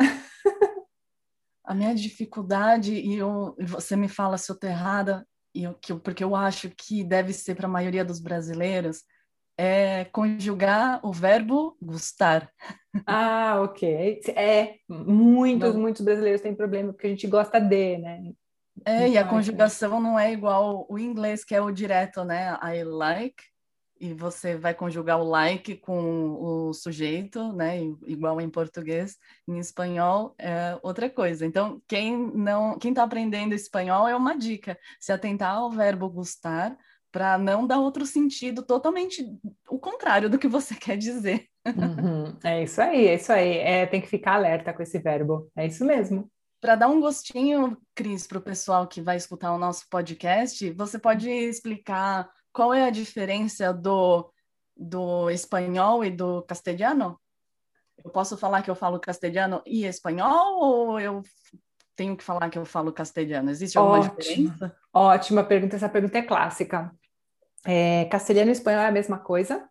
A minha dificuldade, e eu, você me fala se eu estou errada, e eu, que, porque eu acho que deve ser para a maioria dos brasileiros, é conjugar o verbo gostar. Ah, ok. É, muitos, não. muitos brasileiros têm problema porque a gente gosta de, né? É, e a conjugação não é igual o inglês, que é o direto, né? I like, e você vai conjugar o like com o sujeito, né? Igual em português, em espanhol é outra coisa. Então, quem não, quem está aprendendo espanhol é uma dica, se atentar ao verbo gostar para não dar outro sentido totalmente o contrário do que você *laughs* quer dizer. Uhum. É isso aí, é isso aí. É, tem que ficar alerta com esse verbo. É isso mesmo. Para dar um gostinho, Cris, para o pessoal que vai escutar o nosso podcast, você pode explicar qual é a diferença do, do espanhol e do castelhano? Eu posso falar que eu falo castelhano e espanhol ou eu tenho que falar que eu falo castelhano? Existe alguma diferença? Ótima pergunta, essa pergunta é clássica. É, castelhano e espanhol é a mesma coisa,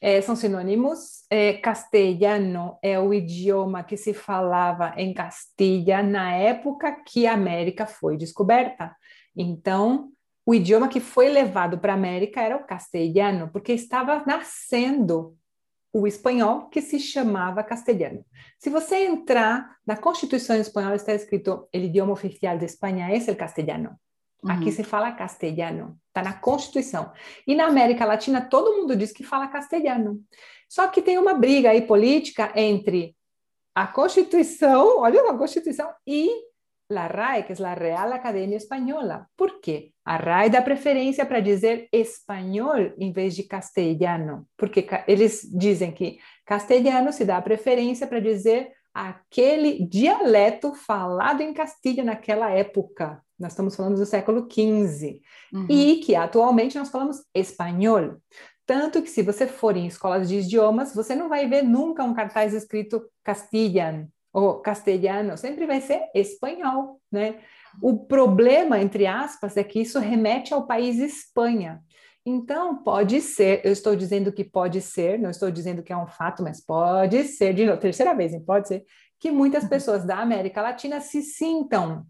é, são sinônimos. É, castelhano é o idioma que se falava em Castilha na época que a América foi descoberta. Então, o idioma que foi levado para a América era o castelhano, porque estava nascendo o espanhol que se chamava castelhano. Se você entrar na Constituição espanhola, está escrito: o idioma oficial de Espanha é o castelhano. Uhum. Aqui se fala castelhano, está na Constituição. E na América Latina, todo mundo diz que fala castelhano. Só que tem uma briga aí política entre a Constituição, olha a Constituição, e la RAE, que é a Real Academia Espanhola. Por quê? A RAE dá preferência para dizer espanhol em vez de castelhano, porque eles dizem que castelhano se dá preferência para dizer aquele dialeto falado em Castilha naquela época. Nós estamos falando do século XV. Uhum. E que atualmente nós falamos espanhol. Tanto que se você for em escolas de idiomas, você não vai ver nunca um cartaz escrito Castilian ou castelhano, sempre vai ser espanhol, né? O problema, entre aspas, é que isso remete ao país Espanha. Então, pode ser, eu estou dizendo que pode ser, não estou dizendo que é um fato, mas pode ser, de novo, terceira vez, hein? pode ser, que muitas uhum. pessoas da América Latina se sintam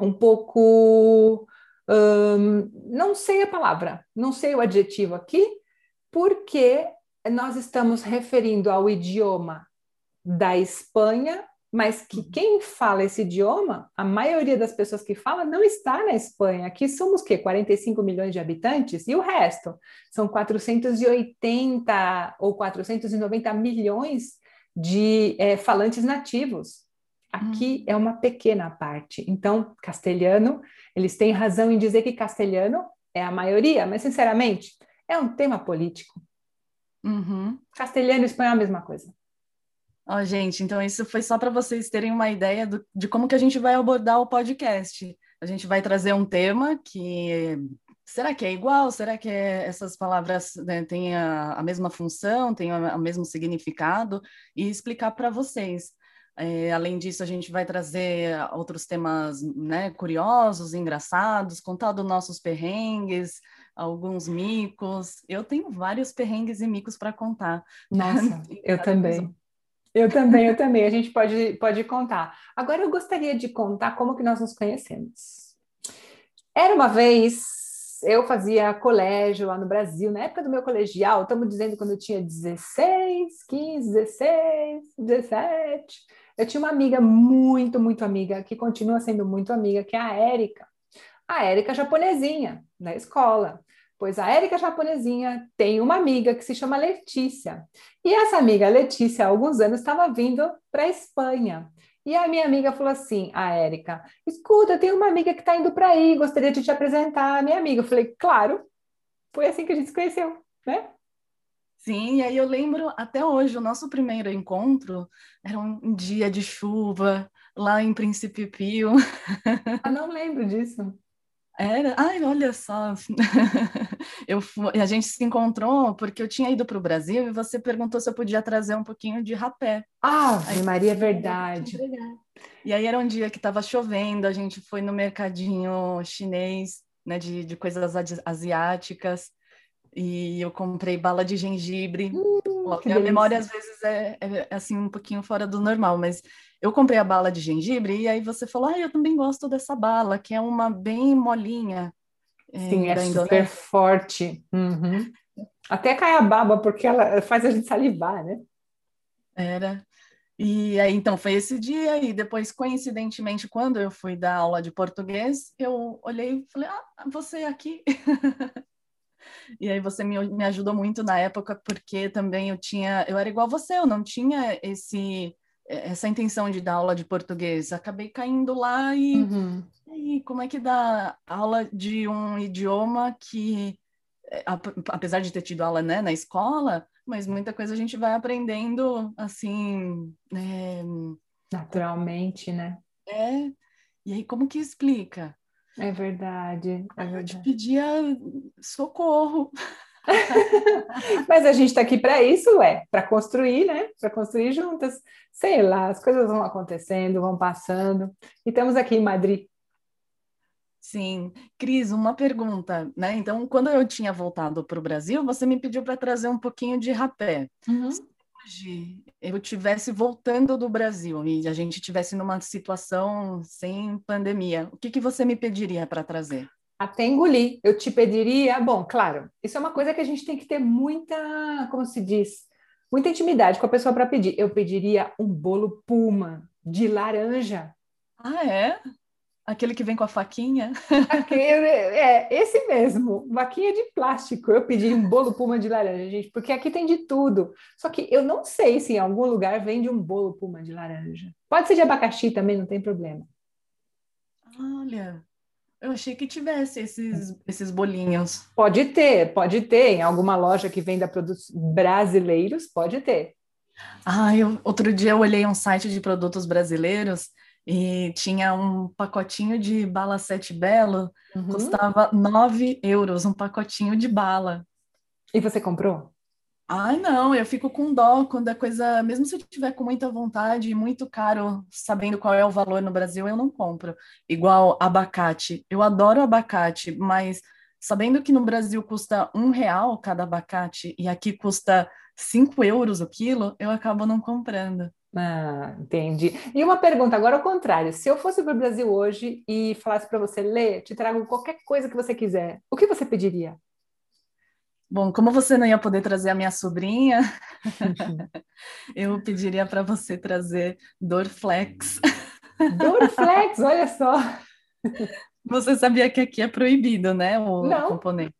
um pouco. Um, não sei a palavra, não sei o adjetivo aqui, porque nós estamos referindo ao idioma da Espanha, mas que uhum. quem fala esse idioma, a maioria das pessoas que fala não está na Espanha. Aqui somos o quê? 45 milhões de habitantes? E o resto? São 480 ou 490 milhões de é, falantes nativos. Aqui hum. é uma pequena parte. Então, castelhano, eles têm razão em dizer que castelhano é a maioria, mas, sinceramente, é um tema político. Uhum. Castelhano e espanhol é a mesma coisa. Ó, oh, gente, então isso foi só para vocês terem uma ideia do, de como que a gente vai abordar o podcast. A gente vai trazer um tema que será que é igual? Será que é, essas palavras né, têm a, a, mesma função, têm o mesmo significado? E explicar para vocês. É, além disso, a gente vai trazer outros temas né, curiosos, engraçados, contar dos nossos perrengues, alguns micos. Eu tenho vários perrengues e micos para contar. *laughs* Nossa, eu também. Eu também, eu também. A gente pode, pode contar. Agora eu gostaria de contar como que nós nos conhecemos. Era uma vez, eu fazia colégio lá no Brasil, na época do meu colegial, estamos dizendo quando eu tinha 16, 15, 16, 17. Eu tinha uma amiga muito, muito amiga, que continua sendo muito amiga, que é a Érica. A Érica japonesinha, da escola. Pois a Érica japonesinha tem uma amiga que se chama Letícia. E essa amiga Letícia, há alguns anos, estava vindo para a Espanha. E a minha amiga falou assim, a Érica, escuta, tem uma amiga que está indo para aí, gostaria de te apresentar a minha amiga. Eu falei, claro, foi assim que a gente se conheceu, né? Sim, e aí eu lembro até hoje, o nosso primeiro encontro era um dia de chuva lá em Príncipe Pio. *laughs* Ah, não lembro disso. Era, ai, olha só. *laughs* eu fui, a gente se encontrou porque eu tinha ido para o Brasil e você perguntou se eu podia trazer um pouquinho de rapé. Ah, aí, Maria, é verdade. E aí era um dia que estava chovendo, a gente foi no mercadinho chinês, né, de, de coisas asiáticas, e eu comprei bala de gengibre. Hum, a memória às vezes é, é, assim um pouquinho fora do normal, mas eu comprei a bala de gengibre e aí você falou, ah, eu também gosto dessa bala, que é uma bem molinha. É, Sim, é, é super forte. Uhum. Até cai a baba, porque ela faz a gente salivar, né? Era. E aí, então, foi esse dia, e depois, coincidentemente, quando eu fui dar aula de português, eu olhei e falei, ah, você aqui. *laughs* e aí você me, me ajudou muito na época, porque também eu tinha, eu era igual você, eu não tinha esse essa intenção de dar aula de português. Acabei caindo lá e, uhum. e como é que dá aula de um idioma que, é, apesar de ter tido aula né, na escola, mas muita coisa a gente vai aprendendo assim. É... Naturalmente, né? É. E aí, como que explica? É verdade. É verdade. Eu te pedia socorro. *laughs* Mas a gente está aqui para isso, é, para construir, né? Para construir juntas. Sei lá, as coisas vão acontecendo, vão passando. E estamos aqui em Madrid. Sim. Cris, uma pergunta, né? Então, quando eu tinha voltado para o Brasil, você me pediu para trazer um pouquinho de rapé. Uhum. Hoje eu tivesse voltando do Brasil e a gente tivesse numa situação sem pandemia, o que, que você me pediria para trazer? até engolir. Eu te pediria, bom, claro, isso é uma coisa que a gente tem que ter muita, como se diz, muita intimidade com a pessoa para pedir. Eu pediria um bolo Puma de laranja. Ah, é? Aquele que vem com a faquinha? Aquele, é, esse mesmo, vaquinha de plástico. Eu pedi um bolo Puma de laranja, gente, porque aqui tem de tudo. Só que eu não sei se em algum lugar vende um bolo Puma de laranja. Pode ser de abacaxi também, não tem problema. Olha, eu achei que tivesse esses, esses bolinhos. Pode ter, pode ter. Em alguma loja que venda produtos brasileiros, pode ter. Ah, eu, outro dia eu olhei um site de produtos brasileiros e tinha um pacotinho de bala sete belo, uhum. custava 9 euros, um pacotinho de bala. E você comprou? Ai, não, eu fico com dó quando a coisa, mesmo se eu tiver com muita vontade e muito caro, sabendo qual é o valor no Brasil, eu não compro. Igual abacate. Eu adoro abacate, mas sabendo que no Brasil custa um real cada abacate e aqui custa cinco euros o quilo, eu acabo não comprando. Ah, entendi. E uma pergunta agora ao contrário: se eu fosse para o Brasil hoje e falasse para você, Lê, te trago qualquer coisa que você quiser, o que você pediria? Bom, como você não ia poder trazer a minha sobrinha, *laughs* eu pediria para você trazer Dorflex. Dorflex, olha só. Você sabia que aqui é proibido, né, o não. componente?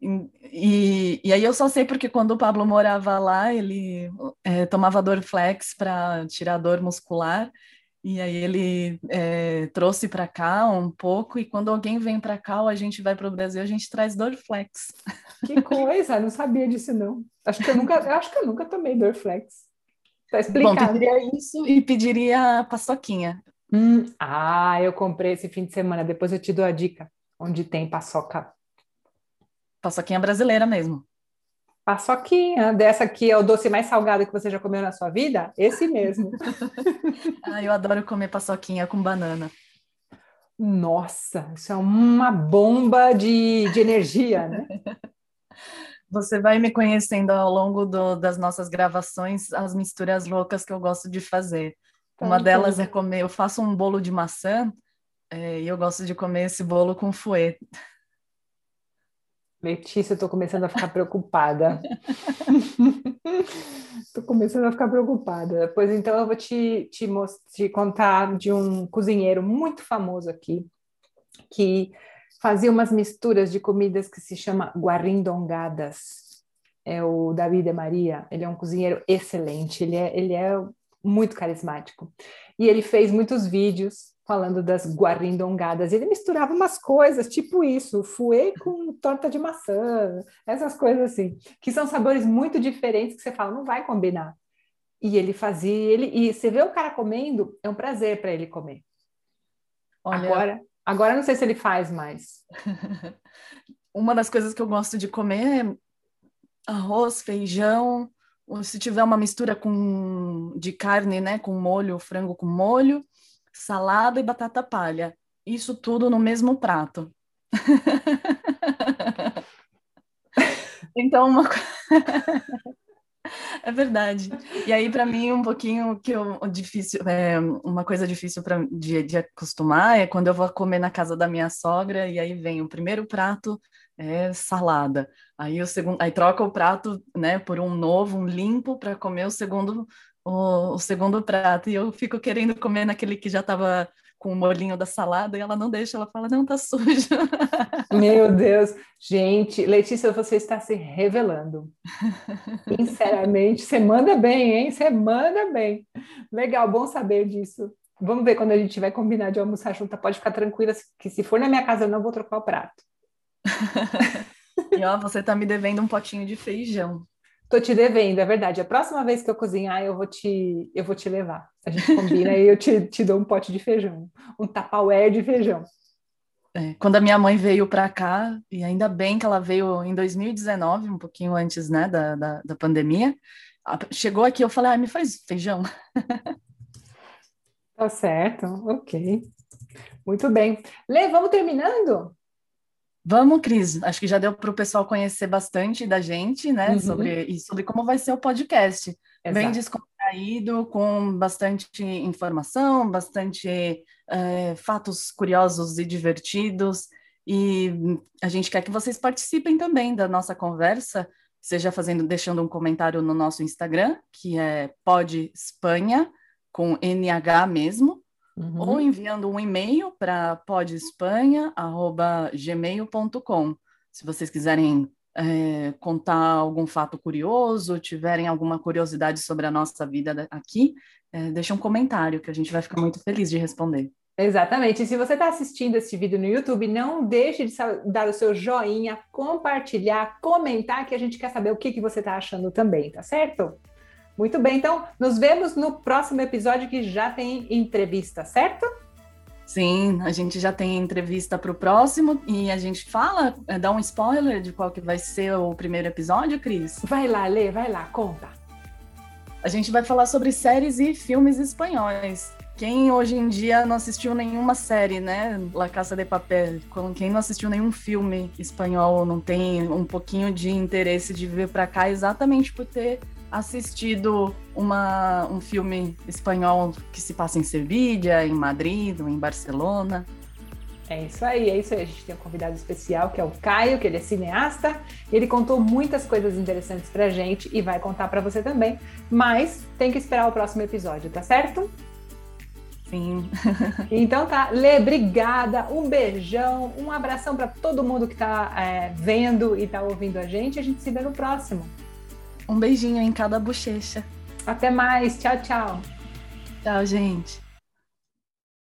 E, e aí eu só sei porque quando o Pablo morava lá, ele é, tomava Dorflex para tirar dor muscular e aí ele é, trouxe para cá um pouco, e quando alguém vem para cá ou a gente vai para o Brasil, a gente traz Dorflex. Que coisa, não sabia disso não. Acho que eu nunca, acho que eu nunca tomei Dorflex. Tá explicado. Bom, pediria isso e pediria paçoquinha. Hum, ah, eu comprei esse fim de semana, depois eu te dou a dica, onde tem paçoca. Paçoquinha brasileira mesmo. Paçoquinha, dessa aqui é o doce mais salgado que você já comeu na sua vida? Esse mesmo. *laughs* ah, eu adoro comer paçoquinha com banana. Nossa, isso é uma bomba de, de energia, né? *laughs* Você vai me conhecendo ao longo do, das nossas gravações, as misturas loucas que eu gosto de fazer. Tá uma delas é comer, eu faço um bolo de maçã é, e eu gosto de comer esse bolo com fouet. Letícia, estou começando a ficar preocupada. *laughs* Estou começando a ficar preocupada. Pois então eu vou te, te, te contar de um cozinheiro muito famoso aqui, que fazia umas misturas de comidas que se chama guarindongadas. É o David de Maria. Ele é um cozinheiro excelente. Ele é, ele é muito carismático. E ele fez muitos vídeos falando das guarindongadas. Ele misturava umas coisas, tipo isso, fuê com torta de maçã, essas coisas assim, que são sabores muito diferentes que você fala, não vai combinar. E ele fazia, ele e você vê o cara comendo, é um prazer para ele comer. Olha, agora, agora não sei se ele faz mais. *laughs* Uma das coisas que eu gosto de comer é arroz, feijão, ou se tiver uma mistura com de carne, né, com molho, frango com molho, salada e batata palha. Isso tudo no mesmo prato. *laughs* então, uma *laughs* É verdade. E aí, para mim, um pouquinho que eu, difícil, é, uma coisa difícil para de, de acostumar é quando eu vou comer na casa da minha sogra e aí vem o primeiro prato é salada. Aí o segundo, aí troca o prato, né, por um novo, um limpo para comer o segundo o, o, segundo prato. E eu fico querendo comer naquele que já estava com o molhinho da salada e ela não deixa, ela fala, não, tá sujo. *laughs* Meu Deus. Gente, Letícia, você está se revelando. *laughs* Sinceramente, você manda bem, hein? Você manda bem. Legal, bom saber disso. Vamos ver quando a gente vai combinar de almoçar junto. Pode ficar tranquila que se for na minha casa eu não vou trocar o prato. *laughs* e ó, você tá me devendo um potinho de feijão. Tô te devendo, é verdade. A próxima vez que eu cozinhar, eu vou te, eu vou te levar. A gente combina e eu te, te dou um pote de feijão, um tapaué de feijão. É, quando a minha mãe veio para cá, e ainda bem que ela veio em 2019, um pouquinho antes né, da, da, da pandemia, chegou aqui, eu falei, ah, me faz feijão. Tá certo, ok. Muito bem. Lê, vamos terminando? Vamos, Cris. Acho que já deu para o pessoal conhecer bastante da gente, né? Uhum. Sobre, e sobre como vai ser o podcast. Exato. Bem descontraído, com bastante informação, bastante é, fatos curiosos e divertidos. E a gente quer que vocês participem também da nossa conversa, seja fazendo, deixando um comentário no nosso Instagram, que é Pod Espanha, com NH mesmo, uhum. ou enviando um e-mail para podespanha.gmail.com. Se vocês quiserem é, contar algum fato curioso, tiverem alguma curiosidade sobre a nossa vida aqui, é, deixa um comentário que a gente vai ficar muito feliz de responder. Exatamente. E se você está assistindo esse vídeo no YouTube, não deixe de dar o seu joinha, compartilhar, comentar, que a gente quer saber o que, que você está achando também, tá certo? Muito bem, então nos vemos no próximo episódio que já tem entrevista, certo? Sim, a gente já tem entrevista para o próximo e a gente fala, é, dá um spoiler de qual que vai ser o primeiro episódio, Cris? Vai lá, Lê, vai lá, conta. A gente vai falar sobre séries e filmes espanhóis. Quem hoje em dia não assistiu nenhuma série, né? La Casa de Papel. Quem não assistiu nenhum filme espanhol, não tem um pouquinho de interesse de vir para cá exatamente por ter assistido uma, um filme espanhol que se passa em Sevilha, em Madrid, em Barcelona. É isso aí, é isso aí. A gente tem um convidado especial que é o Caio, que ele é cineasta. Ele contou muitas coisas interessantes pra gente e vai contar para você também. Mas tem que esperar o próximo episódio, tá certo? Sim. *laughs* então tá, Lê, obrigada, um beijão, um abração para todo mundo que tá é, vendo e tá ouvindo a gente. A gente se vê no próximo. Um beijinho em cada bochecha. Até mais. Tchau, tchau. Tchau, gente.